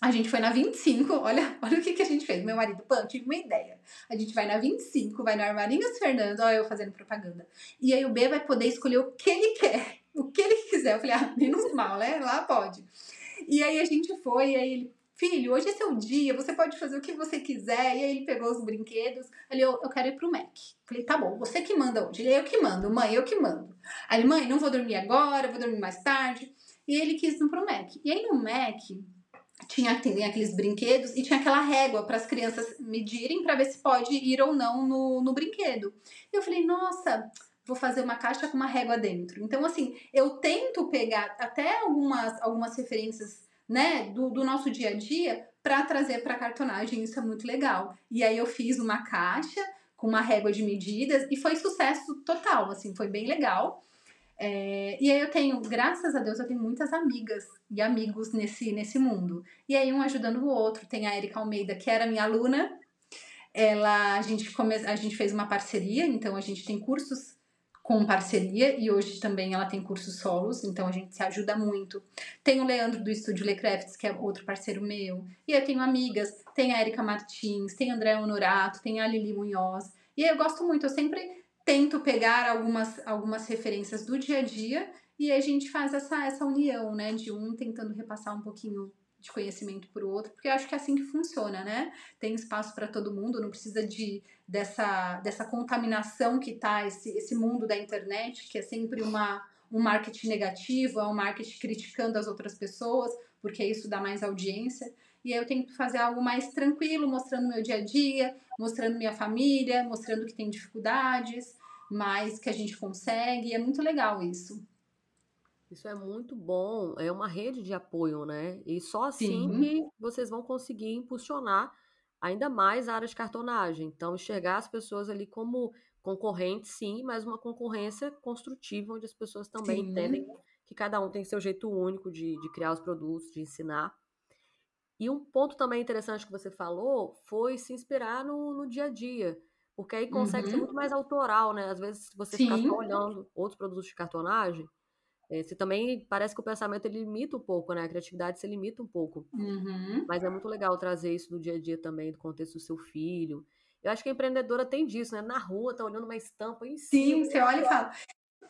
A gente foi na 25, olha, olha o que, que a gente fez. Meu marido, Pan, tive uma ideia. A gente vai na 25, vai no Armarinhos Fernando, olha eu fazendo propaganda. E aí o B vai poder escolher o que ele quer o que ele quiser. Eu falei, ah, menos mal, né? Lá pode. E aí a gente foi, e aí ele, filho, hoje é seu dia, você pode fazer o que você quiser. E aí ele pegou os brinquedos, ele, eu, eu quero ir pro Mac. Falei, tá bom, você que manda hoje. Ele, eu que mando, mãe, eu que mando. Aí ele, mãe, não vou dormir agora, vou dormir mais tarde. E ele quis ir pro Mac. E aí no Mac tinha tem aqueles brinquedos e tinha aquela régua para as crianças medirem para ver se pode ir ou não no, no brinquedo. E eu falei, nossa, vou fazer uma caixa com uma régua dentro. Então, assim, eu tento pegar até algumas, algumas referências né, do, do nosso dia a dia para trazer para cartonagem. Isso é muito legal. E aí eu fiz uma caixa com uma régua de medidas e foi sucesso total, assim, foi bem legal. É, e aí eu tenho, graças a Deus, eu tenho muitas amigas e amigos nesse, nesse mundo. E aí um ajudando o outro. Tem a Erika Almeida, que era minha aluna. Ela, a gente, come, a gente fez uma parceria, então a gente tem cursos com parceria e hoje também ela tem cursos solos, então a gente se ajuda muito. Tem o Leandro do Estúdio Lecrafts, que é outro parceiro meu, e eu tenho amigas, tem a Erika Martins, tem a André Honorato, tem a Lili Munhoz, e eu gosto muito, eu sempre tento pegar algumas, algumas referências do dia a dia e a gente faz essa, essa união, né, de um tentando repassar um pouquinho de conhecimento para o outro, porque eu acho que é assim que funciona, né? Tem espaço para todo mundo, não precisa de dessa, dessa contaminação que tá esse, esse mundo da internet, que é sempre uma, um marketing negativo, é um marketing criticando as outras pessoas, porque isso dá mais audiência. E aí eu tento fazer algo mais tranquilo, mostrando meu dia a dia, mostrando minha família, mostrando que tem dificuldades, mas que a gente consegue. E é muito legal isso. Isso é muito bom, é uma rede de apoio, né? E só assim Sim. que vocês vão conseguir impulsionar ainda mais a área de cartonagem. Então, enxergar as pessoas ali como concorrentes, sim, mas uma concorrência construtiva, onde as pessoas também sim. entendem que cada um tem seu jeito único de, de criar os produtos, de ensinar. E um ponto também interessante que você falou foi se inspirar no, no dia a dia. Porque aí consegue uhum. ser muito mais autoral, né? Às vezes, se você Sim. ficar só olhando outros produtos de cartonagem, é, você também parece que o pensamento ele limita um pouco, né? A criatividade se limita um pouco. Uhum. Mas é muito legal trazer isso do dia a dia também, do contexto do seu filho. Eu acho que a empreendedora tem disso, né? Na rua, tá olhando uma estampa em Sim, você olha e fala.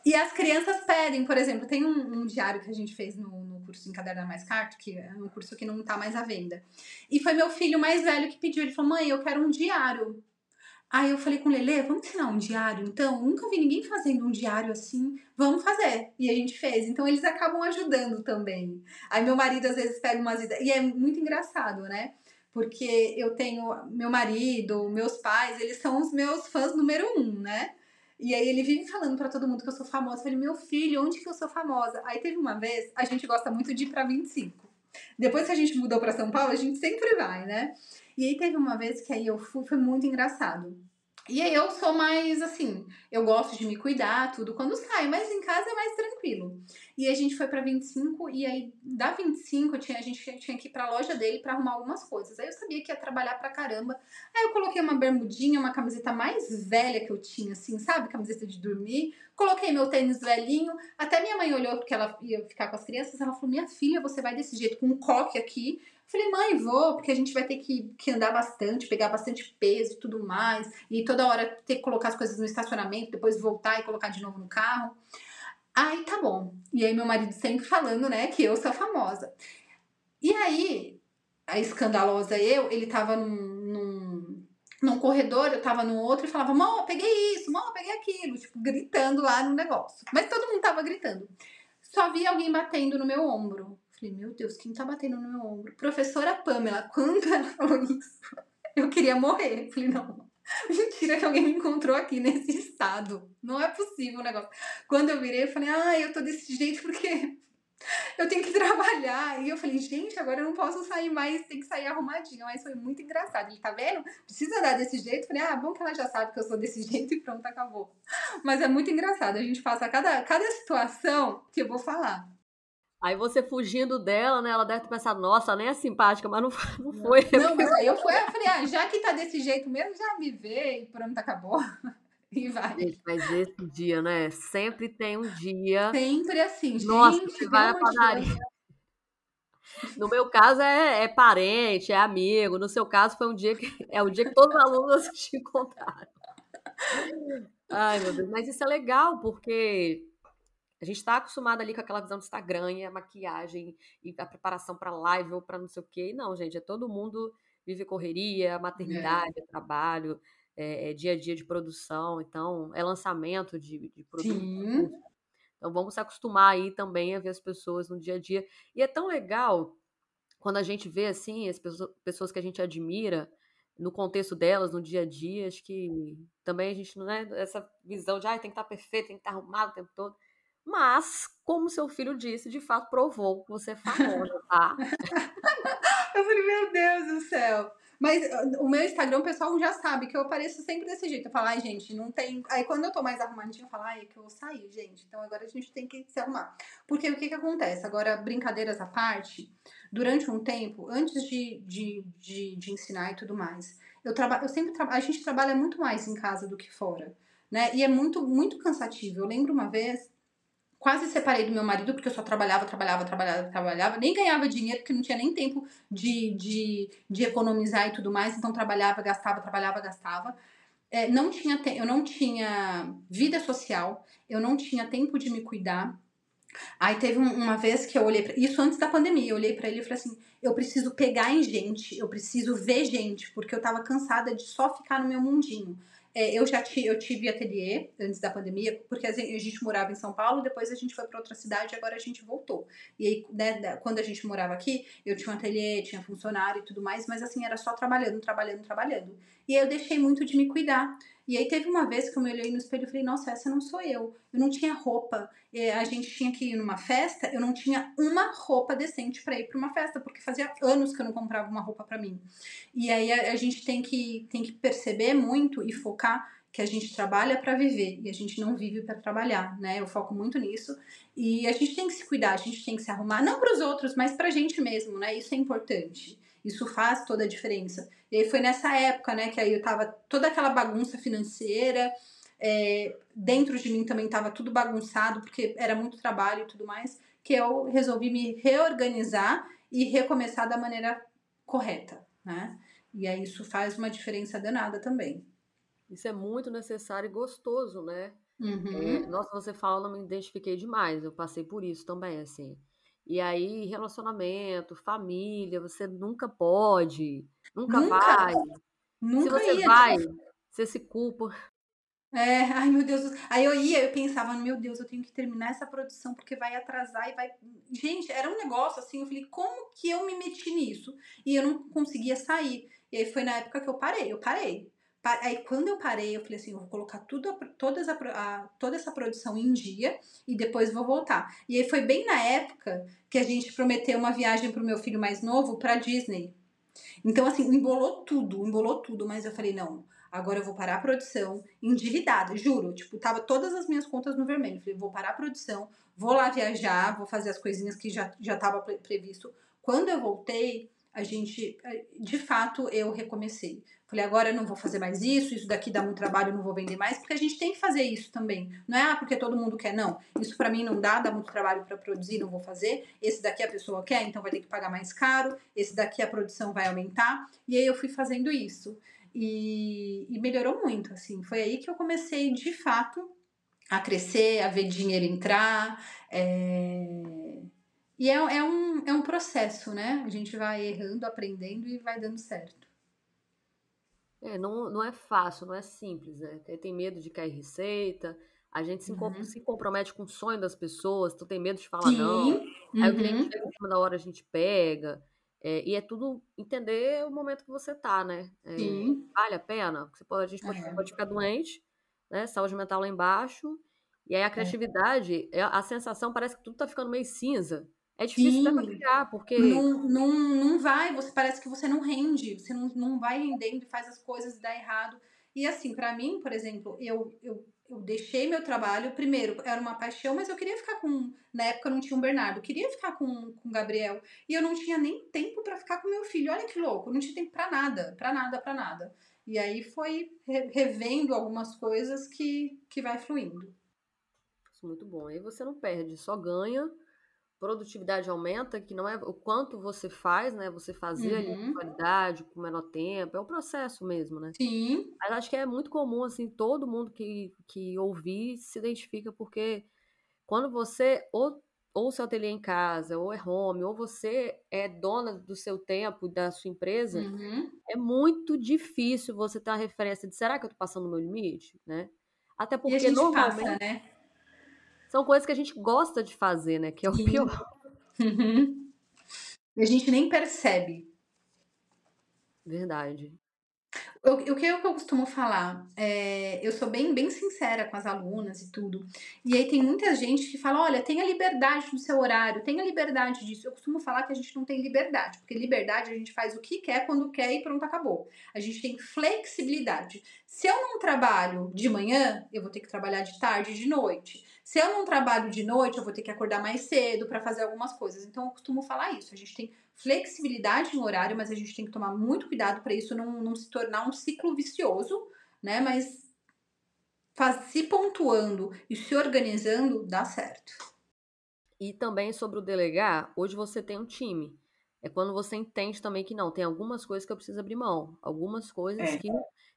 E as crianças pedem, por exemplo, tem um, um diário que a gente fez no, no curso Encaderna Mais Carto, que é um curso que não tá mais à venda. E foi meu filho mais velho que pediu. Ele falou: mãe, eu quero um diário. Aí eu falei com o Lele, vamos ensinar um diário então? Nunca vi ninguém fazendo um diário assim, vamos fazer. E a gente fez. Então eles acabam ajudando também. Aí meu marido às vezes pega umas ideias. E é muito engraçado, né? Porque eu tenho meu marido, meus pais, eles são os meus fãs número um, né? E aí ele vive falando para todo mundo que eu sou famosa. Eu falei, meu filho, onde que eu sou famosa? Aí teve uma vez, a gente gosta muito de ir pra 25. Depois que a gente mudou para São Paulo, a gente sempre vai, né? E aí teve uma vez que aí eu fui, foi muito engraçado. E aí eu sou mais assim, eu gosto de me cuidar, tudo quando saio, mas em casa é mais tranquilo. E a gente foi para 25 e aí da 25 tinha, a gente tinha que ir pra loja dele para arrumar algumas coisas. Aí eu sabia que ia trabalhar pra caramba. Aí eu coloquei uma bermudinha, uma camiseta mais velha que eu tinha, assim, sabe? Camiseta de dormir. Coloquei meu tênis velhinho. Até minha mãe olhou porque ela ia ficar com as crianças. Ela falou: Minha filha, você vai desse jeito, com um coque aqui. Falei, mãe, vou, porque a gente vai ter que, que andar bastante, pegar bastante peso e tudo mais, e toda hora ter que colocar as coisas no estacionamento, depois voltar e colocar de novo no carro. Aí tá bom. E aí meu marido sempre falando, né, que eu sou famosa. E aí, a escandalosa eu, ele tava num, num, num corredor, eu tava no outro e falava, mó, peguei isso, mó, peguei aquilo, tipo, gritando lá no negócio. Mas todo mundo tava gritando. Só vi alguém batendo no meu ombro. Falei, meu Deus, quem tá batendo no meu ombro? Professora Pamela, quando ela falou isso, eu queria morrer. Falei, não, mentira que alguém me encontrou aqui nesse estado. Não é possível o negócio. Quando eu virei, eu falei, ah, eu tô desse jeito porque eu tenho que trabalhar. E eu falei, gente, agora eu não posso sair mais, tem que sair arrumadinha. Mas foi muito engraçado. Ele tá vendo? Precisa dar desse jeito. Eu falei, ah, bom que ela já sabe que eu sou desse jeito e pronto, acabou. Mas é muito engraçado. A gente passa cada, cada situação que eu vou falar. Aí você fugindo dela, né? Ela deve ter pensado, nossa, nem é simpática, mas não, não foi. Não, mas aí eu fui, eu falei, ah, já que tá desse jeito mesmo, já me vê e pronto, acabou. E vai. Gente, mas esse dia, né? Sempre tem um dia. Sempre assim, Nossa, gente. você vai à padaria. No meu caso é, é, parente, é amigo. No seu caso foi um dia que é o dia que todos os alunos te encontraram. Ai, meu Deus, mas isso é legal porque a gente está acostumado ali com aquela visão do Instagram e a maquiagem e a preparação para live ou para não sei o quê. Não, gente, é todo mundo vive correria, maternidade, é. trabalho, é, é, dia a dia de produção, então é lançamento de, de produtos. Então vamos se acostumar aí também a ver as pessoas no dia a dia. E é tão legal quando a gente vê assim as pessoas que a gente admira no contexto delas, no dia a dia, acho que também a gente não é essa visão de ah, tem que estar perfeito, tem que estar arrumado o tempo todo. Mas, como seu filho disse, de fato provou que você é famosa, tá? eu falei, meu Deus do céu. Mas ah, o meu Instagram, o pessoal já sabe que eu apareço sempre desse jeito. Eu falo, ai, gente, não tem. Aí quando eu tô mais arrumadinha, eu falo, ai, é que eu vou sair, gente. Então agora a gente tem que se arrumar. Porque o que que acontece? Agora, brincadeiras à parte, durante um tempo, antes de, de, de, de ensinar e tudo mais, eu, traba... eu sempre trabalho. A gente trabalha muito mais em casa do que fora. Né? E é muito, muito cansativo. Eu lembro uma vez quase separei do meu marido, porque eu só trabalhava, trabalhava, trabalhava, trabalhava, nem ganhava dinheiro, porque não tinha nem tempo de, de, de economizar e tudo mais, então trabalhava, gastava, trabalhava, gastava. É, não tinha eu não tinha vida social, eu não tinha tempo de me cuidar. Aí teve uma vez que eu olhei pra, isso antes da pandemia, eu olhei para ele e falei assim: eu preciso pegar em gente, eu preciso ver gente, porque eu tava cansada de só ficar no meu mundinho. É, eu já tive, eu tive ateliê antes da pandemia, porque a gente morava em São Paulo, depois a gente foi para outra cidade, agora a gente voltou. E aí, né, quando a gente morava aqui, eu tinha um ateliê, tinha funcionário e tudo mais, mas assim, era só trabalhando, trabalhando, trabalhando. E aí eu deixei muito de me cuidar. E aí teve uma vez que eu me olhei no espelho e falei, nossa, essa não sou eu. Eu não tinha roupa. E a gente tinha que ir numa festa, eu não tinha uma roupa decente para ir para uma festa, porque fazia anos que eu não comprava uma roupa para mim. E aí a, a, gente tem que, tem que perceber muito e focar que a gente trabalha para viver e a gente não vive para trabalhar, né? Eu foco muito nisso. E a gente tem que se cuidar, a gente tem que se arrumar, não para os outros, mas para a gente mesmo, né? Isso é importante. Isso faz toda a diferença. E aí foi nessa época, né, que aí eu tava toda aquela bagunça financeira, é, dentro de mim também tava tudo bagunçado, porque era muito trabalho e tudo mais, que eu resolvi me reorganizar e recomeçar da maneira correta, né? E aí isso faz uma diferença danada também. Isso é muito necessário e gostoso, né? Uhum. É, nossa, você fala, não me identifiquei demais. Eu passei por isso também, assim. E aí, relacionamento, família, você nunca pode, nunca, nunca vai. Nunca Se você ia, vai, você se culpa. É, ai meu Deus. Aí eu ia, eu pensava, meu Deus, eu tenho que terminar essa produção porque vai atrasar e vai. Gente, era um negócio assim, eu falei, como que eu me meti nisso? E eu não conseguia sair. E aí foi na época que eu parei, eu parei. Aí quando eu parei, eu falei assim, eu vou colocar tudo, todas a, a, toda essa produção em dia e depois vou voltar. E aí foi bem na época que a gente prometeu uma viagem pro meu filho mais novo para Disney. Então assim, embolou tudo, embolou tudo, mas eu falei, não, agora eu vou parar a produção, endividada, juro, tipo, tava todas as minhas contas no vermelho. Falei, vou parar a produção, vou lá viajar, vou fazer as coisinhas que já já tava previsto. Quando eu voltei, a gente, eh, de fato, eu recomecei. Falei, agora eu não vou fazer mais isso, isso daqui dá muito trabalho, eu não vou vender mais, porque a gente tem que fazer isso também. Não é ah, porque todo mundo quer, não. Isso para mim não dá, dá muito trabalho para produzir, não vou fazer. Esse daqui a pessoa quer, então vai ter que pagar mais caro. Esse daqui a produção vai aumentar. E aí eu fui fazendo isso. E, e melhorou muito, assim. Foi aí que eu comecei, de fato, a crescer, a ver dinheiro entrar. É... E é, é, um, é um processo, né? A gente vai errando, aprendendo e vai dando certo. É, não, não é fácil, não é simples, né? Tem medo de cair receita, a gente se, uhum. se compromete com o sonho das pessoas, tu tem medo de falar Sim. não. Uhum. Aí o cliente uhum. chega em cima da hora, a gente pega. É, e é tudo entender o momento que você tá, né? É, Sim. Vale a pena? Você pode, a gente pode, é. pode, ficar doente, né? Saúde mental lá embaixo. E aí a é. criatividade, é. a sensação parece que tudo tá ficando meio cinza. É difícil Sim. até criar, porque. Não, não, não vai, você parece que você não rende, você não, não vai rendendo e faz as coisas e dá errado. E assim, para mim, por exemplo, eu, eu, eu deixei meu trabalho. Primeiro, era uma paixão, mas eu queria ficar com. Na época não tinha um Bernardo, eu queria ficar com, com o Gabriel. E eu não tinha nem tempo para ficar com meu filho. Olha que louco, eu não tinha tempo pra nada, pra nada, pra nada. E aí foi revendo algumas coisas que, que vai fluindo. Muito bom. Aí você não perde, só ganha produtividade aumenta, que não é o quanto você faz, né? Você fazer uhum. ali com uhum. qualidade, com menor tempo, é um processo mesmo, né? Sim. Mas acho que é muito comum, assim, todo mundo que, que ouvir se identifica, porque quando você ou, ou seu ateliê em casa, ou é home, ou você é dona do seu tempo, da sua empresa, uhum. é muito difícil você ter a referência de será que eu tô passando o meu limite, né? Até porque normalmente... Passa, né? São coisas que a gente gosta de fazer, né? Que é o Sim. pior. Uhum. A gente nem percebe. Verdade. O, que eu costumo falar? É, eu sou bem, bem sincera com as alunas e tudo. E aí tem muita gente que fala: olha, tenha liberdade no seu horário, tenha liberdade disso. Eu costumo falar que a gente não tem liberdade, porque liberdade a gente faz o que quer, quando quer e pronto, acabou. A gente tem flexibilidade. Se eu não trabalho de manhã, eu vou ter que trabalhar de tarde e de noite. Se eu não trabalho de noite, eu vou ter que acordar mais cedo para fazer algumas coisas. Então, eu costumo falar isso. A gente tem flexibilidade no horário, mas a gente tem que tomar muito cuidado para isso não, não se tornar um ciclo vicioso, né? Mas faz, se pontuando e se organizando, dá certo. E também sobre o delegar, hoje você tem um time. É quando você entende também que não, tem algumas coisas que eu preciso abrir mão, algumas coisas é. que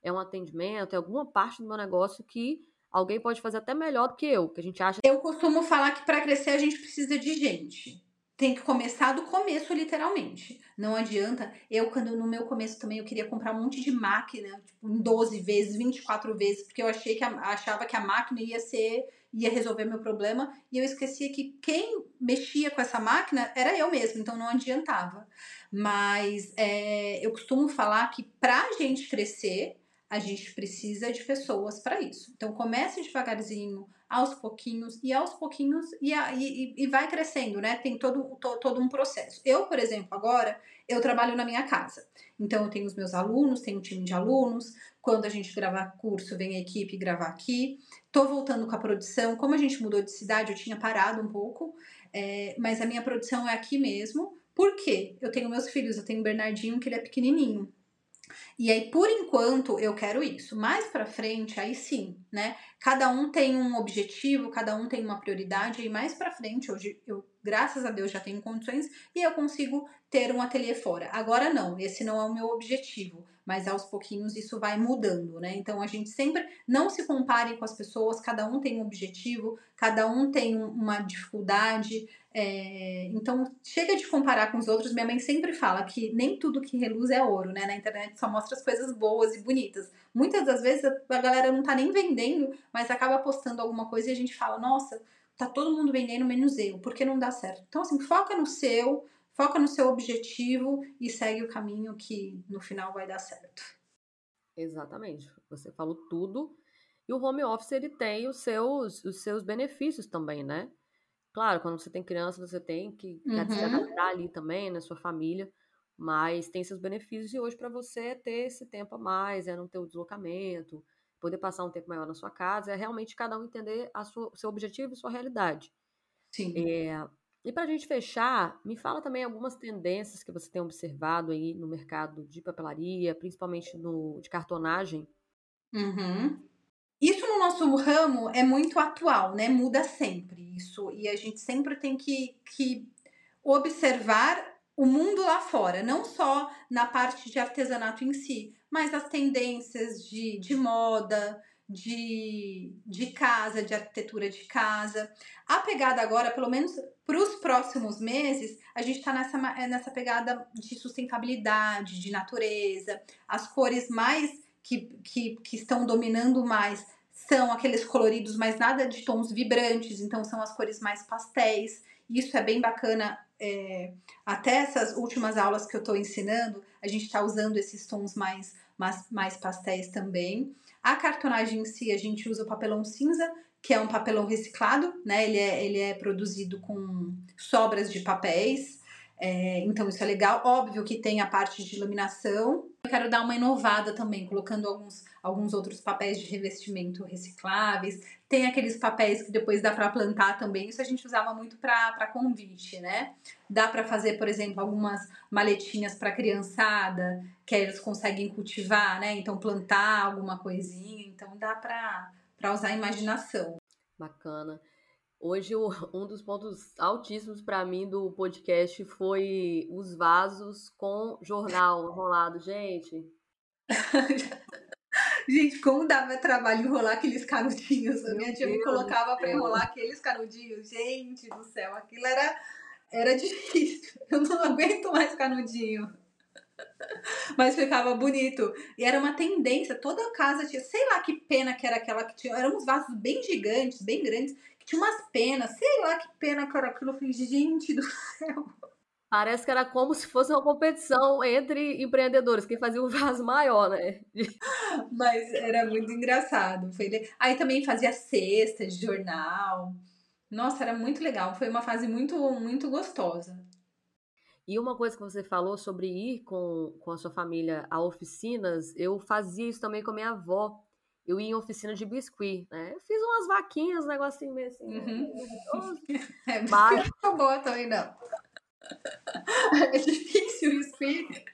é um atendimento, é alguma parte do meu negócio que alguém pode fazer até melhor do que eu, que a gente acha. Eu costumo falar que para crescer a gente precisa de gente. Tem que começar do começo, literalmente. Não adianta. Eu, quando no meu começo também, eu queria comprar um monte de máquina, tipo, em 12 vezes, 24 vezes, porque eu achei que a, achava que a máquina ia ser ia resolver meu problema e eu esquecia que quem mexia com essa máquina era eu mesmo, então não adiantava. Mas é, eu costumo falar que para a gente crescer, a gente precisa de pessoas para isso. Então comece devagarzinho, aos pouquinhos, e aos pouquinhos, e, e, e vai crescendo, né? Tem todo, to, todo um processo. Eu, por exemplo, agora, eu trabalho na minha casa. Então eu tenho os meus alunos, tenho um time de alunos. Quando a gente gravar curso, vem a equipe gravar aqui. Tô voltando com a produção. Como a gente mudou de cidade, eu tinha parado um pouco, é, mas a minha produção é aqui mesmo. Por quê? Eu tenho meus filhos, eu tenho o Bernardinho, que ele é pequenininho. E aí, por enquanto, eu quero isso. Mais para frente, aí sim, né? Cada um tem um objetivo, cada um tem uma prioridade. E mais para frente, hoje eu graças a Deus, já tenho condições e eu consigo ter um ateliê fora. Agora não, esse não é o meu objetivo, mas aos pouquinhos isso vai mudando, né? Então a gente sempre não se compare com as pessoas, cada um tem um objetivo, cada um tem uma dificuldade. É... então chega de comparar com os outros. Minha mãe sempre fala que nem tudo que reluz é ouro, né? Na internet só mostra as coisas boas e bonitas. Muitas das vezes a galera não tá nem vendendo, mas acaba postando alguma coisa e a gente fala, nossa, tá todo mundo vendendo menos eu, porque não dá certo. Então assim, foca no seu, Foca no seu objetivo e segue o caminho que no final vai dar certo. Exatamente. Você falou tudo. E o home office ele tem os seus, os seus benefícios também, né? Claro, quando você tem criança, você tem que uhum. se adaptar ali também, na sua família, mas tem seus benefícios. E hoje, para você ter esse tempo a mais, é não ter o deslocamento, poder passar um tempo maior na sua casa, é realmente cada um entender a sua, o seu objetivo e sua realidade. Sim. É, e para a gente fechar, me fala também algumas tendências que você tem observado aí no mercado de papelaria, principalmente no de cartonagem. Uhum. Isso no nosso ramo é muito atual, né? Muda sempre isso. E a gente sempre tem que, que observar o mundo lá fora, não só na parte de artesanato em si, mas as tendências de, de moda, de, de casa, de arquitetura de casa. A pegada agora, pelo menos para os próximos meses, a gente está nessa, é, nessa pegada de sustentabilidade, de natureza. As cores mais que, que, que estão dominando mais são aqueles coloridos, mas nada de tons vibrantes, então são as cores mais pastéis. Isso é bem bacana. É, até essas últimas aulas que eu estou ensinando, a gente está usando esses tons mais, mais, mais pastéis também. A cartonagem em si, a gente usa o papelão cinza, que é um papelão reciclado, né? Ele é, ele é produzido com sobras de papéis. É, então isso é legal. Óbvio que tem a parte de iluminação. Eu quero dar uma inovada também, colocando alguns, alguns outros papéis de revestimento recicláveis. Tem aqueles papéis que depois dá para plantar também. Isso a gente usava muito para convite, né? Dá para fazer, por exemplo, algumas maletinhas para criançada, que eles conseguem cultivar, né? Então plantar alguma coisinha. Então dá para usar a imaginação. Bacana. Hoje, um dos pontos altíssimos para mim do podcast foi os vasos com jornal enrolado. Gente. Gente, como dava trabalho enrolar aqueles canudinhos. A minha tia me colocava para enrolar aqueles canudinhos. Gente do céu, aquilo era, era difícil. Eu não aguento mais canudinho. Mas ficava bonito. E era uma tendência. Toda casa tinha, sei lá que pena que era aquela que tinha. Eram uns vasos bem gigantes, bem grandes tinha umas penas, sei lá que pena que era aquilo. Eu falei, gente do céu. Parece que era como se fosse uma competição entre empreendedores, quem fazia o vaso maior, né? Mas era muito engraçado. Foi... Aí também fazia cestas de jornal. Nossa, era muito legal. Foi uma fase muito, muito gostosa. E uma coisa que você falou sobre ir com, com a sua família a oficinas, eu fazia isso também com a minha avó eu ia em oficina de biscuit, né? Eu fiz umas vaquinhas, um negocinho meio assim. Uhum. É, mas não boa também, não. É difícil o biscuit.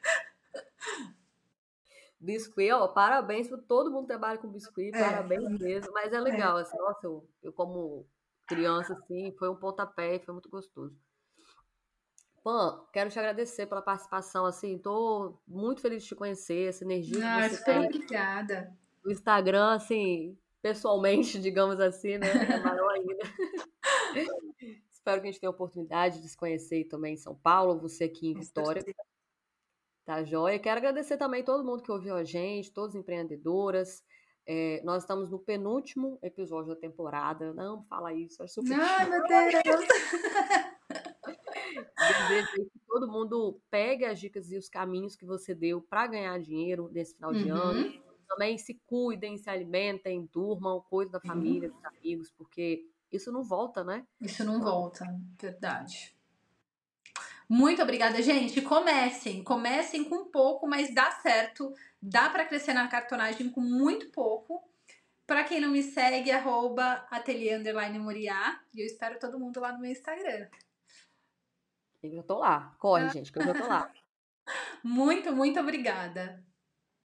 Biscuit, ó, parabéns para todo mundo que trabalha com biscuit, é. parabéns mesmo. Mas é, é. legal, é. assim, nossa, eu, eu como criança, assim, foi um pontapé foi muito gostoso. Pan, quero te agradecer pela participação, assim, tô muito feliz de te conhecer, essa energia ah, que você tem. Obrigada o Instagram, assim, pessoalmente, digamos assim, né? É maior ainda. Espero que a gente tenha a oportunidade de se conhecer também em São Paulo, você aqui em Vitória. Tá joia? Quero agradecer também todo mundo que ouviu a gente, todas as empreendedoras. É, nós estamos no penúltimo episódio da temporada. Não fala isso, acho super. Ai, meu Deus! Desejo que todo mundo pegue as dicas e os caminhos que você deu para ganhar dinheiro nesse final de uhum. ano também se cuidem, se alimentem, durmam, cuidem da família, dos amigos, porque isso não volta, né? Isso não volta, verdade. Muito obrigada, gente. Comecem, comecem com pouco, mas dá certo. Dá para crescer na cartonagem com muito pouco. Para quem não me segue, arroba ateliê Moriá. E eu espero todo mundo lá no meu Instagram. Eu já tô lá. Corre, gente, que eu já tô lá. muito, muito obrigada.